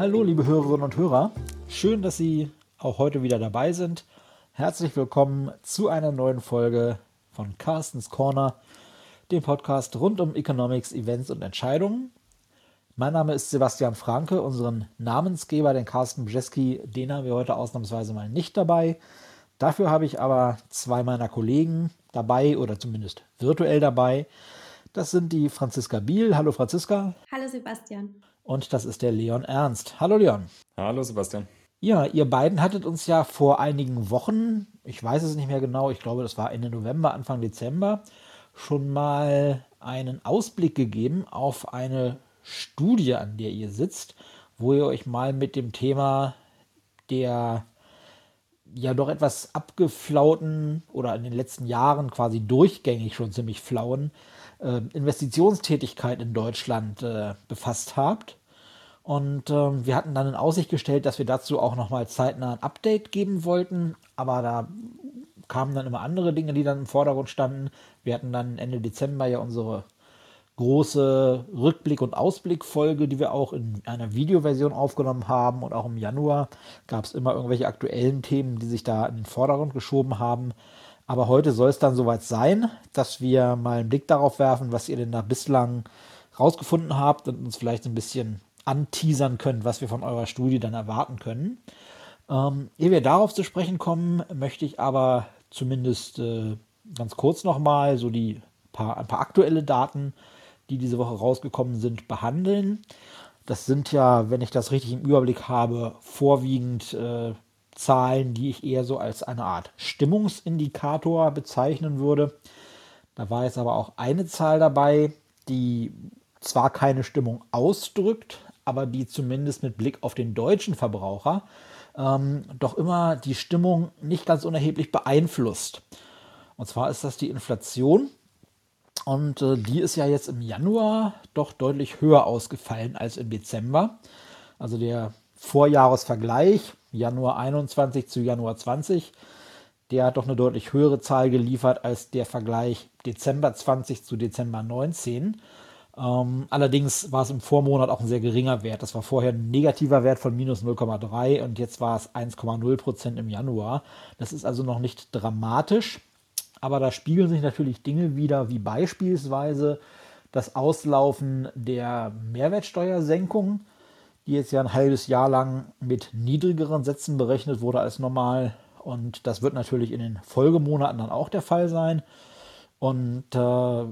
Hallo, liebe Hörerinnen und Hörer. Schön, dass Sie auch heute wieder dabei sind. Herzlich willkommen zu einer neuen Folge von Carstens Corner, dem Podcast rund um Economics, Events und Entscheidungen. Mein Name ist Sebastian Franke, unseren Namensgeber, den Carsten Brzeski, den haben wir heute ausnahmsweise mal nicht dabei. Dafür habe ich aber zwei meiner Kollegen dabei oder zumindest virtuell dabei. Das sind die Franziska Biel. Hallo Franziska. Hallo Sebastian. Und das ist der Leon Ernst. Hallo Leon. Hallo Sebastian. Ja, ihr beiden hattet uns ja vor einigen Wochen, ich weiß es nicht mehr genau, ich glaube, das war Ende November, Anfang Dezember, schon mal einen Ausblick gegeben auf eine Studie, an der ihr sitzt, wo ihr euch mal mit dem Thema der ja doch etwas abgeflauten oder in den letzten Jahren quasi durchgängig schon ziemlich flauen äh, Investitionstätigkeit in Deutschland äh, befasst habt. Und äh, wir hatten dann in Aussicht gestellt, dass wir dazu auch nochmal zeitnah ein Update geben wollten, aber da kamen dann immer andere Dinge, die dann im Vordergrund standen. Wir hatten dann Ende Dezember ja unsere große Rückblick- und Ausblickfolge, die wir auch in einer Videoversion aufgenommen haben. Und auch im Januar gab es immer irgendwelche aktuellen Themen, die sich da in den Vordergrund geschoben haben. Aber heute soll es dann soweit sein, dass wir mal einen Blick darauf werfen, was ihr denn da bislang rausgefunden habt und uns vielleicht ein bisschen anteasern könnt, was wir von eurer Studie dann erwarten können. Ähm, ehe wir darauf zu sprechen kommen, möchte ich aber zumindest äh, ganz kurz nochmal so die paar, ein paar aktuelle Daten die diese Woche rausgekommen sind, behandeln. Das sind ja, wenn ich das richtig im Überblick habe, vorwiegend äh, Zahlen, die ich eher so als eine Art Stimmungsindikator bezeichnen würde. Da war jetzt aber auch eine Zahl dabei, die zwar keine Stimmung ausdrückt, aber die zumindest mit Blick auf den deutschen Verbraucher ähm, doch immer die Stimmung nicht ganz unerheblich beeinflusst. Und zwar ist das die Inflation. Und äh, die ist ja jetzt im Januar doch deutlich höher ausgefallen als im Dezember. Also der Vorjahresvergleich, Januar 21 zu Januar 20, der hat doch eine deutlich höhere Zahl geliefert als der Vergleich Dezember 20 zu Dezember 19. Ähm, allerdings war es im Vormonat auch ein sehr geringer Wert. Das war vorher ein negativer Wert von minus 0,3 und jetzt war es 1,0 Prozent im Januar. Das ist also noch nicht dramatisch. Aber da spiegeln sich natürlich Dinge wieder, wie beispielsweise das Auslaufen der Mehrwertsteuersenkung, die jetzt ja ein halbes Jahr lang mit niedrigeren Sätzen berechnet wurde als normal. Und das wird natürlich in den Folgemonaten dann auch der Fall sein. Und äh,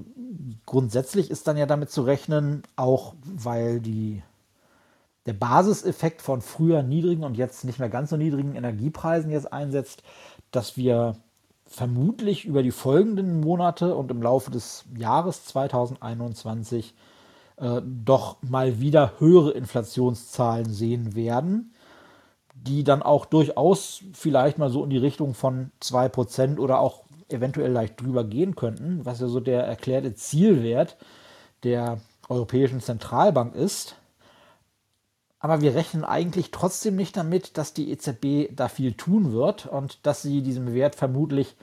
grundsätzlich ist dann ja damit zu rechnen, auch weil die, der Basiseffekt von früher niedrigen und jetzt nicht mehr ganz so niedrigen Energiepreisen jetzt einsetzt, dass wir vermutlich über die folgenden Monate und im Laufe des Jahres 2021 äh, doch mal wieder höhere Inflationszahlen sehen werden, die dann auch durchaus vielleicht mal so in die Richtung von 2% oder auch eventuell leicht drüber gehen könnten, was ja so der erklärte Zielwert der Europäischen Zentralbank ist. Aber wir rechnen eigentlich trotzdem nicht damit, dass die EZB da viel tun wird und dass sie diesem Wert vermutlich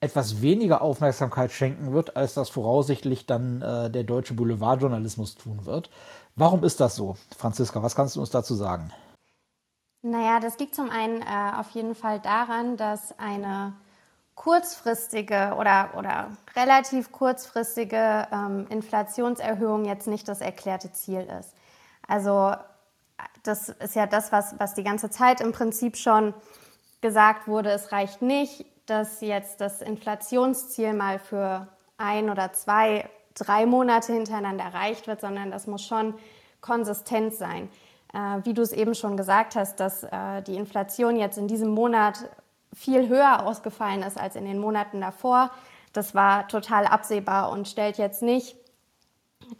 etwas weniger Aufmerksamkeit schenken wird, als das voraussichtlich dann äh, der deutsche Boulevardjournalismus tun wird. Warum ist das so? Franziska, was kannst du uns dazu sagen? Naja, das liegt zum einen äh, auf jeden Fall daran, dass eine kurzfristige oder, oder relativ kurzfristige ähm, Inflationserhöhung jetzt nicht das erklärte Ziel ist. Also das ist ja das, was, was die ganze Zeit im Prinzip schon gesagt wurde. Es reicht nicht, dass jetzt das Inflationsziel mal für ein oder zwei, drei Monate hintereinander erreicht wird, sondern das muss schon konsistent sein. Äh, wie du es eben schon gesagt hast, dass äh, die Inflation jetzt in diesem Monat viel höher ausgefallen ist als in den Monaten davor, das war total absehbar und stellt jetzt nicht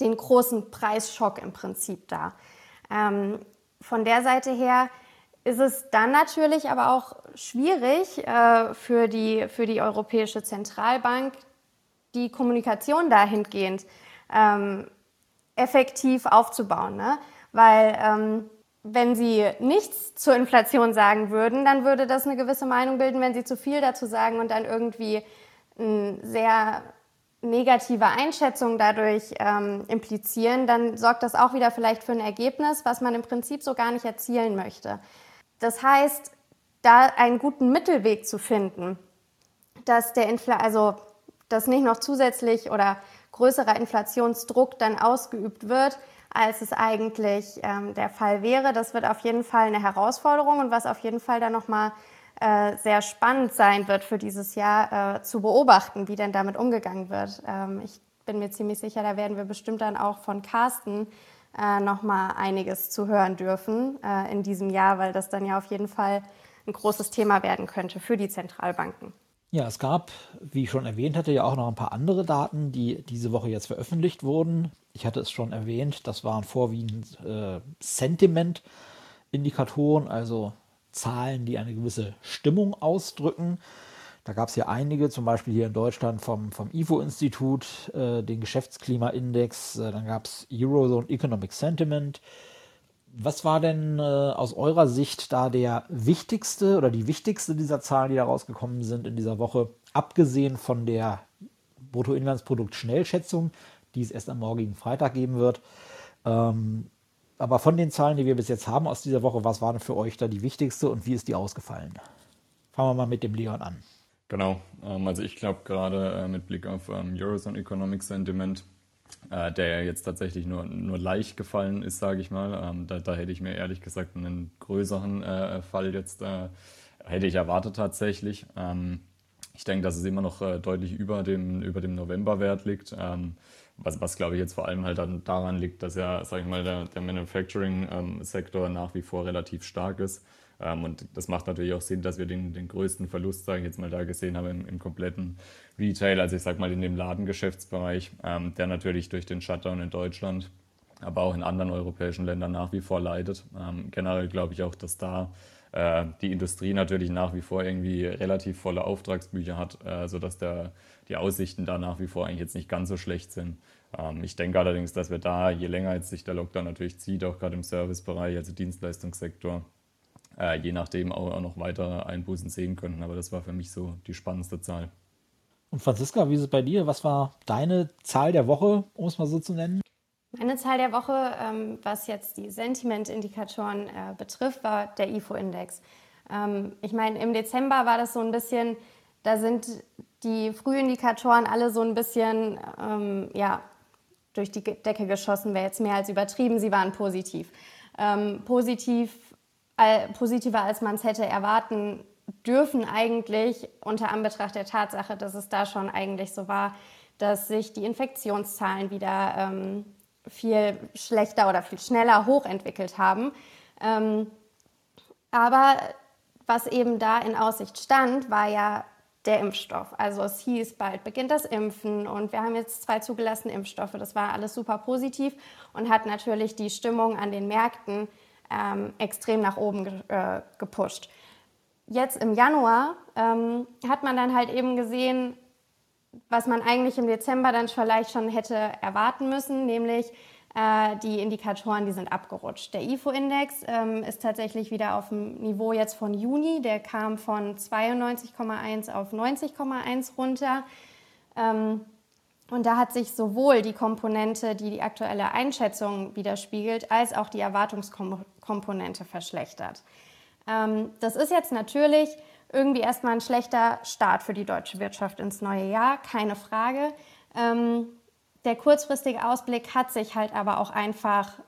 den großen Preisschock im Prinzip dar. Ähm, von der Seite her ist es dann natürlich aber auch schwierig äh, für, die, für die Europäische Zentralbank, die Kommunikation dahingehend ähm, effektiv aufzubauen. Ne? Weil ähm, wenn sie nichts zur Inflation sagen würden, dann würde das eine gewisse Meinung bilden, wenn sie zu viel dazu sagen und dann irgendwie ein sehr negative Einschätzungen dadurch ähm, implizieren, dann sorgt das auch wieder vielleicht für ein Ergebnis, was man im Prinzip so gar nicht erzielen möchte. Das heißt, da einen guten Mittelweg zu finden, dass der Infl also dass nicht noch zusätzlich oder größerer Inflationsdruck dann ausgeübt wird, als es eigentlich ähm, der Fall wäre. Das wird auf jeden Fall eine Herausforderung und was auf jeden Fall dann nochmal äh, sehr spannend sein wird für dieses Jahr äh, zu beobachten, wie denn damit umgegangen wird. Ähm, ich bin mir ziemlich sicher, da werden wir bestimmt dann auch von Carsten äh, nochmal einiges zu hören dürfen äh, in diesem Jahr, weil das dann ja auf jeden Fall ein großes Thema werden könnte für die Zentralbanken. Ja, es gab, wie ich schon erwähnt hatte, ja auch noch ein paar andere Daten, die diese Woche jetzt veröffentlicht wurden. Ich hatte es schon erwähnt, das waren vorwiegend äh, Sentiment-Indikatoren, also Zahlen, die eine gewisse Stimmung ausdrücken. Da gab es ja einige, zum Beispiel hier in Deutschland vom, vom IFO-Institut, äh, den Geschäftsklimaindex, äh, dann gab es Eurozone Economic Sentiment, was war denn äh, aus eurer Sicht da der wichtigste oder die wichtigste dieser Zahlen, die da rausgekommen sind in dieser Woche, abgesehen von der Bruttoinlandsprodukt-Schnellschätzung, die es erst am morgigen Freitag geben wird? Ähm, aber von den Zahlen, die wir bis jetzt haben aus dieser Woche, was war denn für euch da die wichtigste und wie ist die ausgefallen? Fangen wir mal mit dem Leon an. Genau, ähm, also ich glaube gerade äh, mit Blick auf ähm, Eurozone Economic Sentiment äh, der jetzt tatsächlich nur, nur leicht gefallen ist, sage ich mal. Ähm, da, da, hätte ich mir ehrlich gesagt einen größeren äh, Fall jetzt äh, hätte ich erwartet tatsächlich. Ähm, ich denke, dass es immer noch äh, deutlich über dem, über dem Novemberwert liegt. Ähm, was, was glaube ich jetzt vor allem halt dann daran liegt, dass ja, sage ich mal, der, der Manufacturing-Sektor ähm, nach wie vor relativ stark ist. Ähm, und das macht natürlich auch Sinn, dass wir den, den größten Verlust, sage ich jetzt mal, da gesehen haben im, im kompletten Retail, also ich sage mal in dem Ladengeschäftsbereich, ähm, der natürlich durch den Shutdown in Deutschland, aber auch in anderen europäischen Ländern nach wie vor leidet. Ähm, generell glaube ich auch, dass da äh, die Industrie natürlich nach wie vor irgendwie relativ volle Auftragsbücher hat, äh, sodass der, die Aussichten da nach wie vor eigentlich jetzt nicht ganz so schlecht sind. Ich denke allerdings, dass wir da, je länger jetzt sich der Lockdown natürlich zieht, auch gerade im Servicebereich, also Dienstleistungssektor, äh, je nachdem auch, noch weitere Einbußen sehen könnten. Aber das war für mich so die spannendste Zahl. Und Franziska, wie ist es bei dir? Was war deine Zahl der Woche, um es mal so zu nennen? Meine Zahl der Woche, ähm, was jetzt die Sentiment-Indikatoren äh, betrifft, war der IFO-Index. Ähm, ich meine, im Dezember war das so ein bisschen, da sind die Frühindikatoren alle so ein bisschen, ähm, ja, durch die Decke geschossen, wäre jetzt mehr als übertrieben. Sie waren positiv. Ähm, positiv positiver, als man es hätte erwarten dürfen eigentlich unter Anbetracht der Tatsache, dass es da schon eigentlich so war, dass sich die Infektionszahlen wieder ähm, viel schlechter oder viel schneller hochentwickelt haben. Ähm, aber was eben da in Aussicht stand, war ja der Impfstoff. Also es hieß, bald beginnt das Impfen und wir haben jetzt zwei zugelassene Impfstoffe. Das war alles super positiv und hat natürlich die Stimmung an den Märkten ähm, extrem nach oben ge äh, gepusht. Jetzt im Januar ähm, hat man dann halt eben gesehen, was man eigentlich im Dezember dann vielleicht schon hätte erwarten müssen, nämlich äh, die Indikatoren, die sind abgerutscht. Der IFO-Index ähm, ist tatsächlich wieder auf dem Niveau jetzt von Juni, der kam von 92,1 auf 90,1 runter. Ähm, und da hat sich sowohl die Komponente, die die aktuelle Einschätzung widerspiegelt, als auch die Erwartungskomponente verschlechtert. Ähm, das ist jetzt natürlich irgendwie erstmal ein schlechter Start für die deutsche Wirtschaft ins neue Jahr, keine Frage. Ähm, der kurzfristige Ausblick hat sich halt aber auch einfach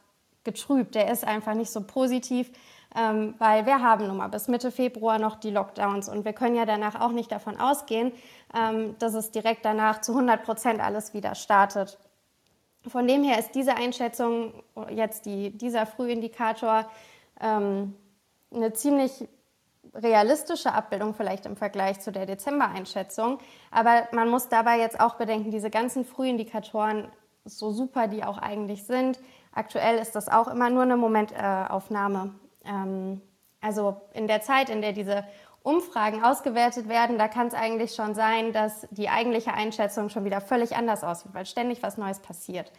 getrübt. Der ist einfach nicht so positiv, ähm, weil wir haben nun mal bis Mitte Februar noch die Lockdowns und wir können ja danach auch nicht davon ausgehen, ähm, dass es direkt danach zu 100 Prozent alles wieder startet. Von dem her ist diese Einschätzung, jetzt die, dieser Frühindikator, ähm, eine ziemlich realistische Abbildung vielleicht im Vergleich zu der Dezember-Einschätzung. Aber man muss dabei jetzt auch bedenken, diese ganzen Frühindikatoren, so super die auch eigentlich sind, aktuell ist das auch immer nur eine Momentaufnahme. Ähm, also in der Zeit, in der diese Umfragen ausgewertet werden, da kann es eigentlich schon sein, dass die eigentliche Einschätzung schon wieder völlig anders aussieht, weil ständig was Neues passiert.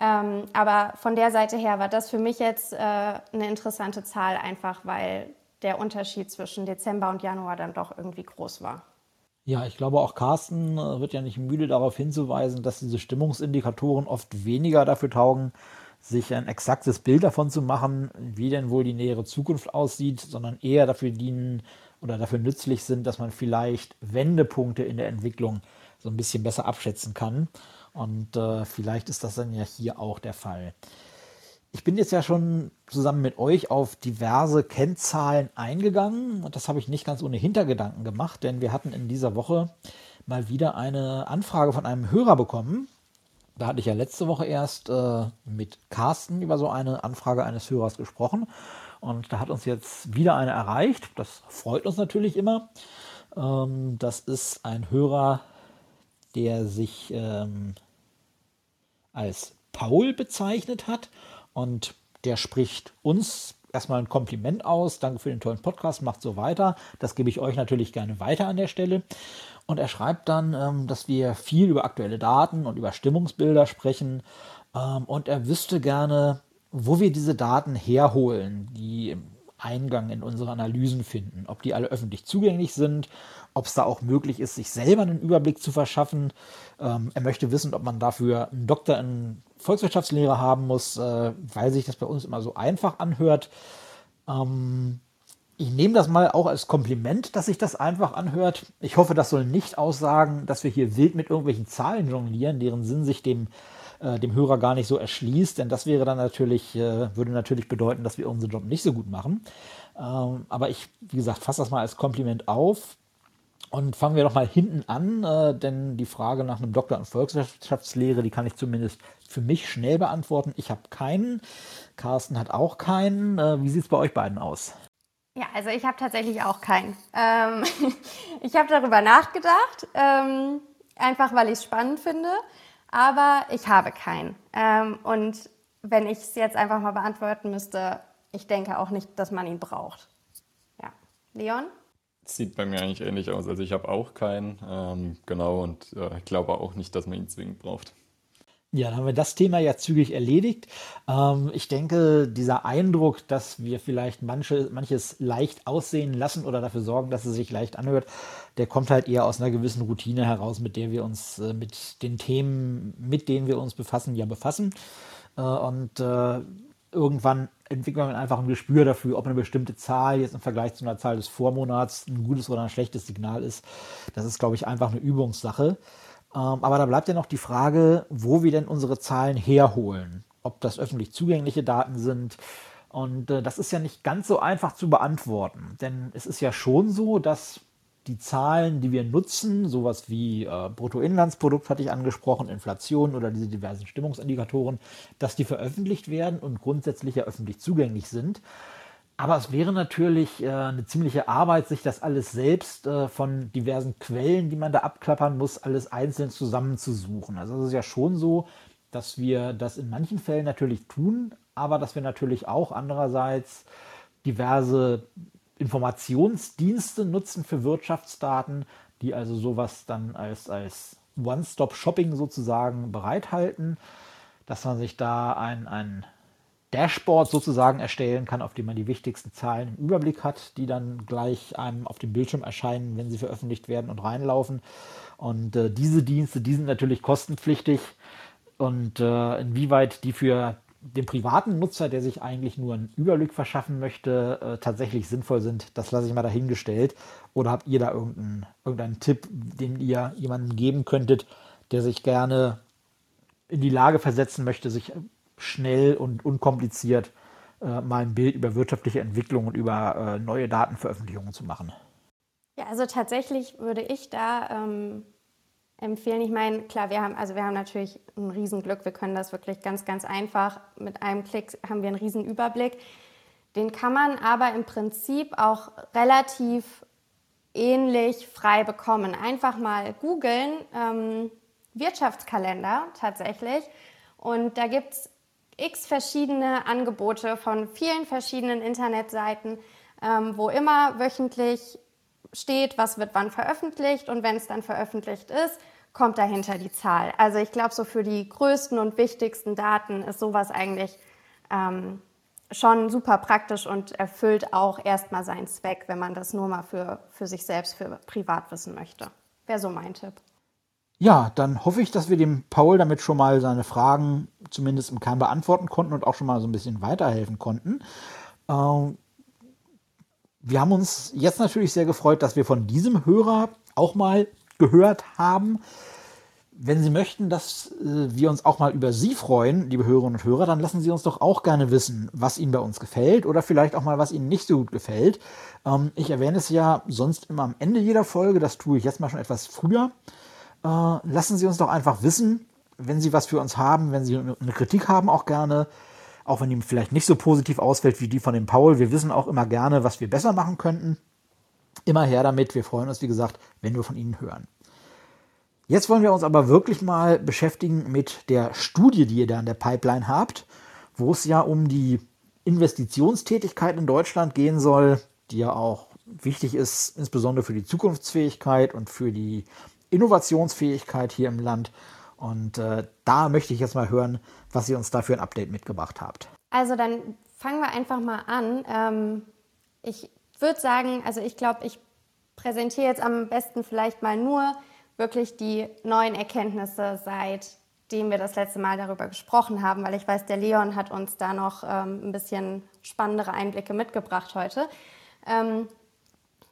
Ähm, aber von der Seite her war das für mich jetzt äh, eine interessante Zahl, einfach weil der Unterschied zwischen Dezember und Januar dann doch irgendwie groß war. Ja, ich glaube auch Carsten äh, wird ja nicht müde darauf hinzuweisen, dass diese Stimmungsindikatoren oft weniger dafür taugen, sich ein exaktes Bild davon zu machen, wie denn wohl die nähere Zukunft aussieht, sondern eher dafür dienen oder dafür nützlich sind, dass man vielleicht Wendepunkte in der Entwicklung so ein bisschen besser abschätzen kann. Und äh, vielleicht ist das dann ja hier auch der Fall. Ich bin jetzt ja schon zusammen mit euch auf diverse Kennzahlen eingegangen und das habe ich nicht ganz ohne Hintergedanken gemacht, denn wir hatten in dieser Woche mal wieder eine Anfrage von einem Hörer bekommen. Da hatte ich ja letzte Woche erst äh, mit Carsten über so eine Anfrage eines Hörers gesprochen und da hat uns jetzt wieder eine erreicht. Das freut uns natürlich immer. Ähm, das ist ein Hörer, der sich ähm, als Paul bezeichnet hat und der spricht uns erstmal ein Kompliment aus. Danke für den tollen Podcast, macht so weiter. Das gebe ich euch natürlich gerne weiter an der Stelle. Und er schreibt dann, ähm, dass wir viel über aktuelle Daten und über Stimmungsbilder sprechen. Ähm, und er wüsste gerne, wo wir diese Daten herholen, die Eingang in unsere Analysen finden. Ob die alle öffentlich zugänglich sind, ob es da auch möglich ist, sich selber einen Überblick zu verschaffen. Ähm, er möchte wissen, ob man dafür einen Doktor in Volkswirtschaftslehre haben muss, äh, weil sich das bei uns immer so einfach anhört. Ähm, ich nehme das mal auch als Kompliment, dass sich das einfach anhört. Ich hoffe, das soll nicht aussagen, dass wir hier wild mit irgendwelchen Zahlen jonglieren, deren Sinn sich dem, äh, dem Hörer gar nicht so erschließt, denn das wäre dann natürlich, äh, würde natürlich bedeuten, dass wir unseren Job nicht so gut machen. Ähm, aber ich, wie gesagt, fasse das mal als Kompliment auf. Und fangen wir doch mal hinten an, äh, denn die Frage nach einem Doktor in Volkswirtschaftslehre, die kann ich zumindest für mich schnell beantworten. Ich habe keinen. Carsten hat auch keinen. Äh, wie sieht es bei euch beiden aus? Ja, also ich habe tatsächlich auch keinen. Ähm, ich habe darüber nachgedacht, ähm, einfach weil ich es spannend finde, aber ich habe keinen. Ähm, und wenn ich es jetzt einfach mal beantworten müsste, ich denke auch nicht, dass man ihn braucht. Ja. Leon? Sieht bei mir eigentlich ähnlich aus. Also ich habe auch keinen, ähm, genau, und äh, ich glaube auch nicht, dass man ihn zwingend braucht. Ja, dann haben wir das Thema ja zügig erledigt. Ähm, ich denke, dieser Eindruck, dass wir vielleicht manche, manches leicht aussehen lassen oder dafür sorgen, dass es sich leicht anhört, der kommt halt eher aus einer gewissen Routine heraus, mit der wir uns äh, mit den Themen, mit denen wir uns befassen, ja befassen. Äh, und äh, irgendwann entwickelt man einfach ein Gespür dafür, ob eine bestimmte Zahl jetzt im Vergleich zu einer Zahl des Vormonats ein gutes oder ein schlechtes Signal ist. Das ist, glaube ich, einfach eine Übungssache. Ähm, aber da bleibt ja noch die Frage, wo wir denn unsere Zahlen herholen. Ob das öffentlich zugängliche Daten sind. Und äh, das ist ja nicht ganz so einfach zu beantworten. Denn es ist ja schon so, dass die Zahlen, die wir nutzen, sowas wie äh, Bruttoinlandsprodukt hatte ich angesprochen, Inflation oder diese diversen Stimmungsindikatoren, dass die veröffentlicht werden und grundsätzlich ja öffentlich zugänglich sind. Aber es wäre natürlich äh, eine ziemliche Arbeit, sich das alles selbst äh, von diversen Quellen, die man da abklappern muss, alles einzeln zusammenzusuchen. Also es ist ja schon so, dass wir das in manchen Fällen natürlich tun, aber dass wir natürlich auch andererseits diverse Informationsdienste nutzen für Wirtschaftsdaten, die also sowas dann als, als One-Stop-Shopping sozusagen bereithalten, dass man sich da ein, ein Dashboard sozusagen erstellen kann, auf dem man die wichtigsten Zahlen im Überblick hat, die dann gleich einem auf dem Bildschirm erscheinen, wenn sie veröffentlicht werden und reinlaufen. Und äh, diese Dienste, die sind natürlich kostenpflichtig. Und äh, inwieweit die für dem privaten Nutzer, der sich eigentlich nur einen Überblick verschaffen möchte, äh, tatsächlich sinnvoll sind, das lasse ich mal dahingestellt. Oder habt ihr da irgendeinen, irgendeinen Tipp, den ihr jemandem geben könntet, der sich gerne in die Lage versetzen möchte, sich schnell und unkompliziert äh, mal ein Bild über wirtschaftliche Entwicklung und über äh, neue Datenveröffentlichungen zu machen? Ja, also tatsächlich würde ich da ähm, empfehlen. Ich meine, klar, wir haben, also wir haben natürlich ein Riesenglück. Wir können das wirklich ganz, ganz einfach. Mit einem Klick haben wir einen riesen Überblick. Den kann man aber im Prinzip auch relativ ähnlich frei bekommen. Einfach mal googeln, ähm, Wirtschaftskalender tatsächlich. Und da gibt es x verschiedene Angebote von vielen verschiedenen Internetseiten, ähm, wo immer wöchentlich steht, was wird wann veröffentlicht und wenn es dann veröffentlicht ist, kommt dahinter die Zahl. Also ich glaube, so für die größten und wichtigsten Daten ist sowas eigentlich ähm, schon super praktisch und erfüllt auch erstmal seinen Zweck, wenn man das nur mal für, für sich selbst, für privat wissen möchte. wäre so mein Tipp. Ja, dann hoffe ich, dass wir dem Paul damit schon mal seine Fragen zumindest im Kern beantworten konnten und auch schon mal so ein bisschen weiterhelfen konnten. Ähm, wir haben uns jetzt natürlich sehr gefreut, dass wir von diesem Hörer auch mal gehört haben. Wenn Sie möchten, dass äh, wir uns auch mal über Sie freuen, liebe Hörerinnen und Hörer, dann lassen Sie uns doch auch gerne wissen, was Ihnen bei uns gefällt oder vielleicht auch mal, was Ihnen nicht so gut gefällt. Ähm, ich erwähne es ja sonst immer am Ende jeder Folge, das tue ich jetzt mal schon etwas früher. Äh, lassen Sie uns doch einfach wissen, wenn Sie was für uns haben, wenn Sie eine Kritik haben, auch gerne. Auch wenn die vielleicht nicht so positiv ausfällt wie die von dem Paul. Wir wissen auch immer gerne, was wir besser machen könnten. Immer her damit. Wir freuen uns, wie gesagt, wenn wir von Ihnen hören. Jetzt wollen wir uns aber wirklich mal beschäftigen mit der Studie, die ihr da in der Pipeline habt, wo es ja um die Investitionstätigkeit in Deutschland gehen soll, die ja auch wichtig ist, insbesondere für die Zukunftsfähigkeit und für die Innovationsfähigkeit hier im Land. Und äh, da möchte ich jetzt mal hören, was ihr uns da für ein Update mitgebracht habt. Also dann fangen wir einfach mal an. Ähm, ich würde sagen, also ich glaube, ich präsentiere jetzt am besten vielleicht mal nur wirklich die neuen Erkenntnisse, seitdem wir das letzte Mal darüber gesprochen haben, weil ich weiß, der Leon hat uns da noch ähm, ein bisschen spannendere Einblicke mitgebracht heute. Ähm,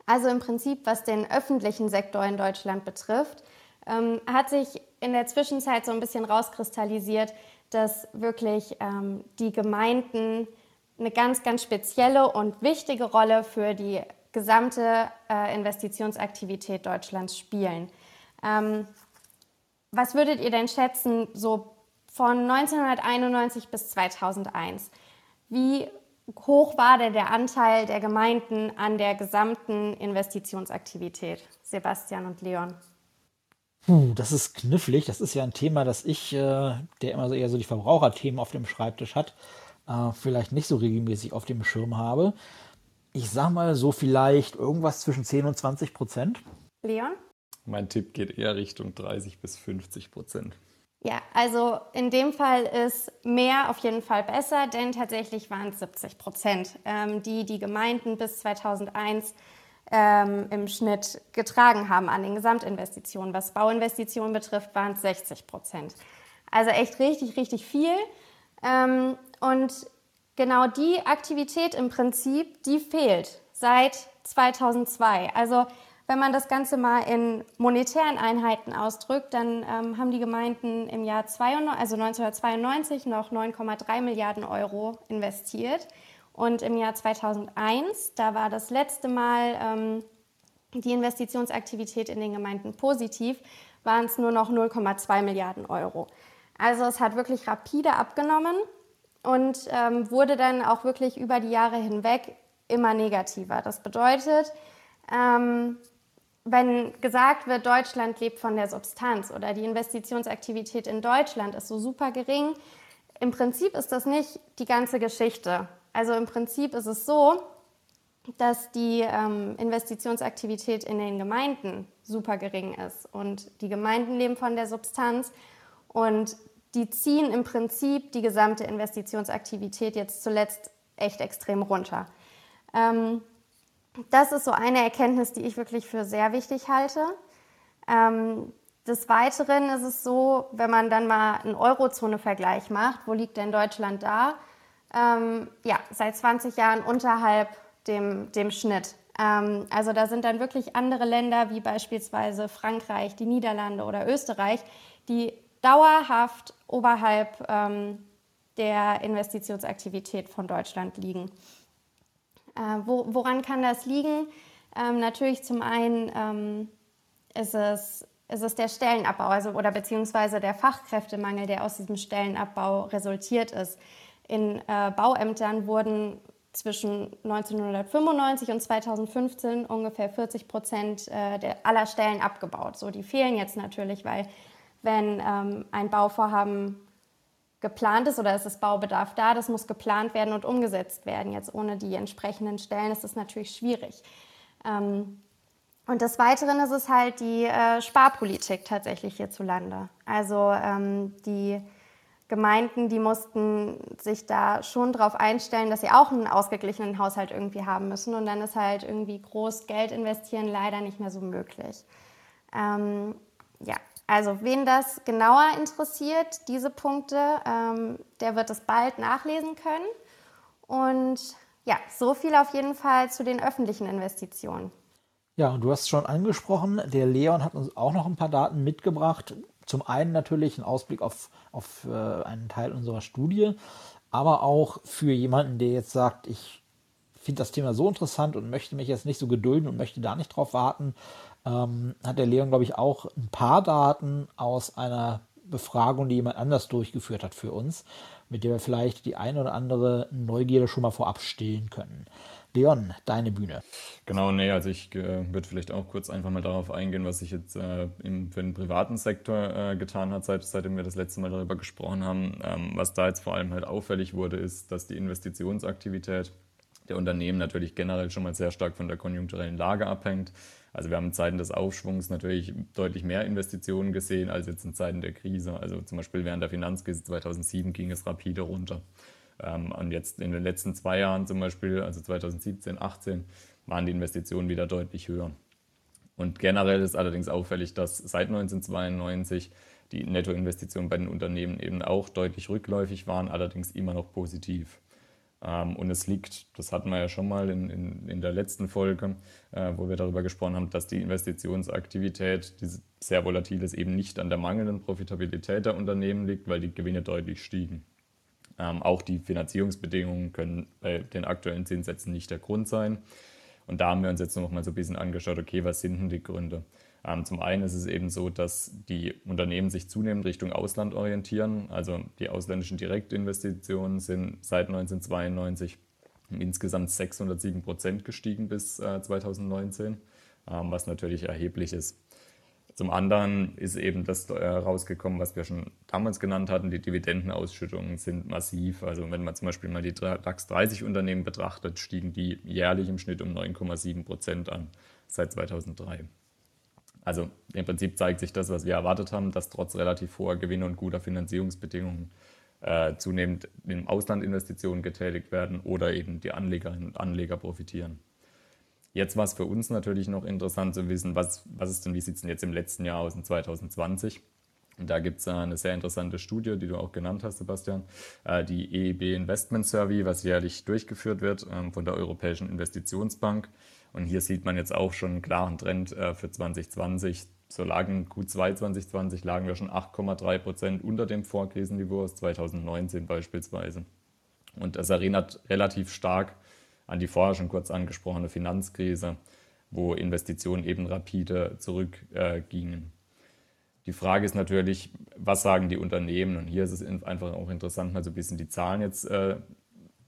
also im Prinzip, was den öffentlichen Sektor in Deutschland betrifft, ähm, hat sich in der Zwischenzeit so ein bisschen rauskristallisiert, dass wirklich ähm, die Gemeinden eine ganz, ganz spezielle und wichtige Rolle für die gesamte äh, Investitionsaktivität Deutschlands spielen. Ähm, was würdet ihr denn schätzen, so von 1991 bis 2001? Wie hoch war denn der Anteil der Gemeinden an der gesamten Investitionsaktivität? Sebastian und Leon. Puh, das ist knifflig. Das ist ja ein Thema, das ich, äh, der immer so eher so die Verbraucherthemen auf dem Schreibtisch hat, äh, vielleicht nicht so regelmäßig auf dem Schirm habe. Ich sag mal so vielleicht irgendwas zwischen 10 und 20 Prozent. Leon? Mein Tipp geht eher Richtung 30 bis 50 Prozent. Ja, also in dem Fall ist mehr auf jeden Fall besser, denn tatsächlich waren es 70 Prozent, ähm, die die Gemeinden bis 2001 ähm, im Schnitt getragen haben an den Gesamtinvestitionen. Was Bauinvestitionen betrifft, waren es 60 Prozent. Also echt richtig, richtig viel. Ähm, und genau die Aktivität im Prinzip, die fehlt seit 2002. Also wenn man das Ganze mal in monetären Einheiten ausdrückt, dann ähm, haben die Gemeinden im Jahr 92, also 1992 noch 9,3 Milliarden Euro investiert. Und im Jahr 2001, da war das letzte Mal ähm, die Investitionsaktivität in den Gemeinden positiv, waren es nur noch 0,2 Milliarden Euro. Also es hat wirklich rapide abgenommen und ähm, wurde dann auch wirklich über die Jahre hinweg immer negativer. Das bedeutet, ähm, wenn gesagt wird, Deutschland lebt von der Substanz oder die Investitionsaktivität in Deutschland ist so super gering, im Prinzip ist das nicht die ganze Geschichte. Also im Prinzip ist es so, dass die ähm, Investitionsaktivität in den Gemeinden super gering ist und die Gemeinden leben von der Substanz und die ziehen im Prinzip die gesamte Investitionsaktivität jetzt zuletzt echt extrem runter. Ähm, das ist so eine Erkenntnis, die ich wirklich für sehr wichtig halte. Ähm, des Weiteren ist es so, wenn man dann mal einen Eurozone-Vergleich macht, wo liegt denn Deutschland da? Ähm, ja, seit 20 Jahren unterhalb dem, dem Schnitt. Ähm, also da sind dann wirklich andere Länder wie beispielsweise Frankreich, die Niederlande oder Österreich, die dauerhaft oberhalb ähm, der Investitionsaktivität von Deutschland liegen. Äh, wo, woran kann das liegen? Ähm, natürlich zum einen ähm, ist, es, ist es der Stellenabbau also, oder beziehungsweise der Fachkräftemangel, der aus diesem Stellenabbau resultiert ist. In äh, Bauämtern wurden zwischen 1995 und 2015 ungefähr 40 Prozent äh, aller Stellen abgebaut. So, die fehlen jetzt natürlich, weil wenn ähm, ein Bauvorhaben geplant ist oder ist Baubedarf da, das muss geplant werden und umgesetzt werden. Jetzt ohne die entsprechenden Stellen ist es natürlich schwierig. Ähm, und des Weiteren ist es halt die äh, Sparpolitik tatsächlich hierzulande. Also ähm, die Gemeinden, die mussten sich da schon darauf einstellen, dass sie auch einen ausgeglichenen Haushalt irgendwie haben müssen. Und dann ist halt irgendwie groß Geld investieren leider nicht mehr so möglich. Ähm, ja, also wen das genauer interessiert, diese Punkte, ähm, der wird es bald nachlesen können. Und ja, so viel auf jeden Fall zu den öffentlichen Investitionen. Ja, und du hast es schon angesprochen, der Leon hat uns auch noch ein paar Daten mitgebracht. Zum einen natürlich ein Ausblick auf, auf äh, einen Teil unserer Studie, aber auch für jemanden, der jetzt sagt, ich finde das Thema so interessant und möchte mich jetzt nicht so gedulden und möchte da nicht drauf warten, ähm, hat der Leon, glaube ich, auch ein paar Daten aus einer Befragung, die jemand anders durchgeführt hat für uns, mit der wir vielleicht die eine oder andere Neugierde schon mal vorab stillen können. Leon, deine Bühne. Genau, nee, also ich äh, würde vielleicht auch kurz einfach mal darauf eingehen, was sich jetzt äh, im, für den privaten Sektor äh, getan hat, seit, seitdem wir das letzte Mal darüber gesprochen haben. Ähm, was da jetzt vor allem halt auffällig wurde, ist, dass die Investitionsaktivität der Unternehmen natürlich generell schon mal sehr stark von der konjunkturellen Lage abhängt. Also wir haben in Zeiten des Aufschwungs natürlich deutlich mehr Investitionen gesehen als jetzt in Zeiten der Krise. Also zum Beispiel während der Finanzkrise 2007 ging es rapide runter. Ähm, und jetzt in den letzten zwei Jahren zum Beispiel, also 2017, 2018, waren die Investitionen wieder deutlich höher. Und generell ist allerdings auffällig, dass seit 1992 die Nettoinvestitionen bei den Unternehmen eben auch deutlich rückläufig waren, allerdings immer noch positiv. Ähm, und es liegt, das hatten wir ja schon mal in, in, in der letzten Folge, äh, wo wir darüber gesprochen haben, dass die Investitionsaktivität, die sehr volatil ist, eben nicht an der mangelnden Profitabilität der Unternehmen liegt, weil die Gewinne deutlich stiegen. Ähm, auch die Finanzierungsbedingungen können bei den aktuellen Zinssätzen nicht der Grund sein. Und da haben wir uns jetzt noch mal so ein bisschen angeschaut, okay, was sind denn die Gründe? Ähm, zum einen ist es eben so, dass die Unternehmen sich zunehmend Richtung Ausland orientieren. Also die ausländischen Direktinvestitionen sind seit 1992 um insgesamt 607 Prozent gestiegen bis 2019, äh, ähm, was natürlich erheblich ist. Zum anderen ist eben das rausgekommen, was wir schon damals genannt hatten, die Dividendenausschüttungen sind massiv. Also wenn man zum Beispiel mal die DAX 30 Unternehmen betrachtet, stiegen die jährlich im Schnitt um 9,7 Prozent an seit 2003. Also im Prinzip zeigt sich das, was wir erwartet haben, dass trotz relativ hoher Gewinne und guter Finanzierungsbedingungen äh, zunehmend im Ausland Investitionen getätigt werden oder eben die Anlegerinnen und Anleger profitieren. Jetzt war es für uns natürlich noch interessant zu wissen, was, was ist denn, wie sieht es denn jetzt im letzten Jahr aus, in 2020? Und da gibt es eine sehr interessante Studie, die du auch genannt hast, Sebastian, äh, die EIB Investment Survey, was jährlich durchgeführt wird ähm, von der Europäischen Investitionsbank. Und hier sieht man jetzt auch schon einen klaren Trend äh, für 2020. So lagen Q2 2020 lagen wir schon 8,3 Prozent unter dem Vorkrisenniveau aus 2019 beispielsweise. Und das erinnert relativ stark an die vorher schon kurz angesprochene Finanzkrise, wo Investitionen eben rapide zurückgingen. Äh, die Frage ist natürlich, was sagen die Unternehmen? Und hier ist es einfach auch interessant, mal so ein bisschen die Zahlen jetzt äh,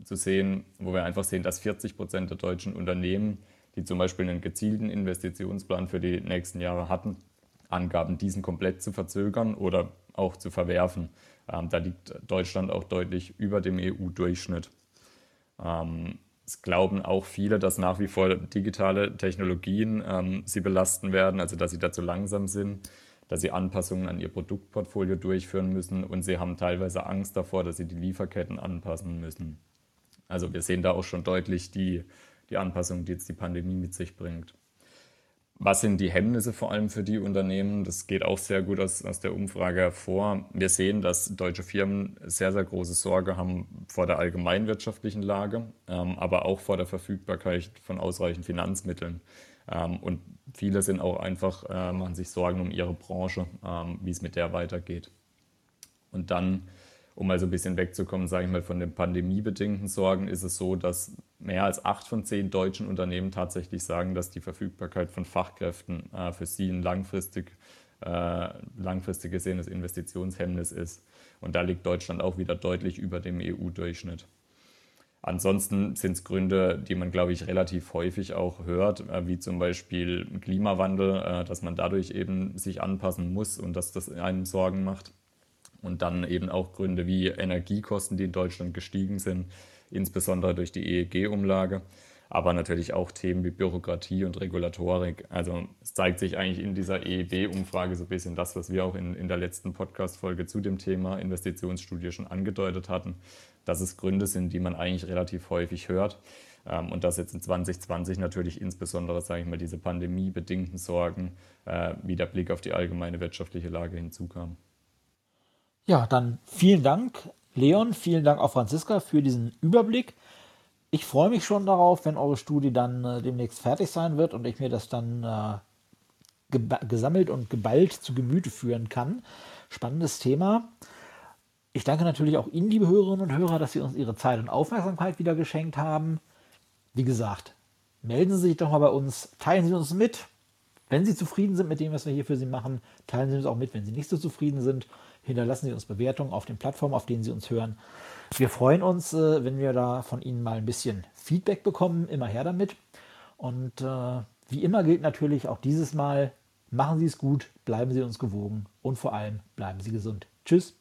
zu sehen, wo wir einfach sehen, dass 40 Prozent der deutschen Unternehmen, die zum Beispiel einen gezielten Investitionsplan für die nächsten Jahre hatten, angaben, diesen komplett zu verzögern oder auch zu verwerfen. Ähm, da liegt Deutschland auch deutlich über dem EU-Durchschnitt. Ähm, es glauben auch viele, dass nach wie vor digitale Technologien ähm, sie belasten werden, also dass sie dazu langsam sind, dass sie Anpassungen an ihr Produktportfolio durchführen müssen und sie haben teilweise Angst davor, dass sie die Lieferketten anpassen müssen. Also wir sehen da auch schon deutlich die, die Anpassung, die jetzt die Pandemie mit sich bringt. Was sind die Hemmnisse vor allem für die Unternehmen? Das geht auch sehr gut aus, aus der Umfrage hervor. Wir sehen, dass deutsche Firmen sehr, sehr große Sorge haben vor der allgemeinwirtschaftlichen Lage, ähm, aber auch vor der Verfügbarkeit von ausreichend Finanzmitteln. Ähm, und viele sind auch einfach, äh, machen sich Sorgen um ihre Branche, ähm, wie es mit der weitergeht. Und dann um mal so ein bisschen wegzukommen, sage ich mal, von den pandemiebedingten Sorgen, ist es so, dass mehr als acht von zehn deutschen Unternehmen tatsächlich sagen, dass die Verfügbarkeit von Fachkräften äh, für sie ein langfristig, äh, langfristig gesehenes Investitionshemmnis ist. Und da liegt Deutschland auch wieder deutlich über dem EU-Durchschnitt. Ansonsten sind es Gründe, die man, glaube ich, relativ häufig auch hört, äh, wie zum Beispiel Klimawandel, äh, dass man dadurch eben sich anpassen muss und dass das einem Sorgen macht. Und dann eben auch Gründe wie Energiekosten, die in Deutschland gestiegen sind, insbesondere durch die EEG-Umlage, aber natürlich auch Themen wie Bürokratie und Regulatorik. Also es zeigt sich eigentlich in dieser EEB-Umfrage so ein bisschen das, was wir auch in, in der letzten Podcast-Folge zu dem Thema Investitionsstudie schon angedeutet hatten, dass es Gründe sind, die man eigentlich relativ häufig hört, Ähm, und dass jetzt in 2020 natürlich insbesondere, sage ich mal, diese pandemiebedingten Sorgen äh, wie der Blick auf die allgemeine wirtschaftliche Lage hinzukam. Ja, dann vielen Dank, Leon, vielen Dank auch Franziska für diesen Überblick. Ich freue mich schon darauf, wenn eure Studie dann äh, demnächst fertig sein wird und ich mir das dann äh, gesammelt und geballt zu Gemüte führen kann. Spannendes Thema. Ich danke natürlich auch Ihnen, liebe Hörerinnen und Hörer, dass Sie uns Ihre Zeit und Aufmerksamkeit wieder geschenkt haben. Wie gesagt, melden Sie sich doch mal bei uns, teilen Sie uns mit. Wenn Sie zufrieden sind mit dem, was wir hier für Sie machen, teilen Sie uns auch mit. Wenn Sie nicht so zufrieden sind, hinterlassen Sie uns Bewertungen auf den Plattformen, auf denen Sie uns hören. Wir freuen uns, äh, wenn wir da von Ihnen mal ein bisschen Feedback bekommen. Immer her damit. Und äh, wie immer gilt natürlich auch dieses Mal, machen Sie es gut, bleiben Sie uns gewogen und vor allem bleiben Sie gesund. Tschüss.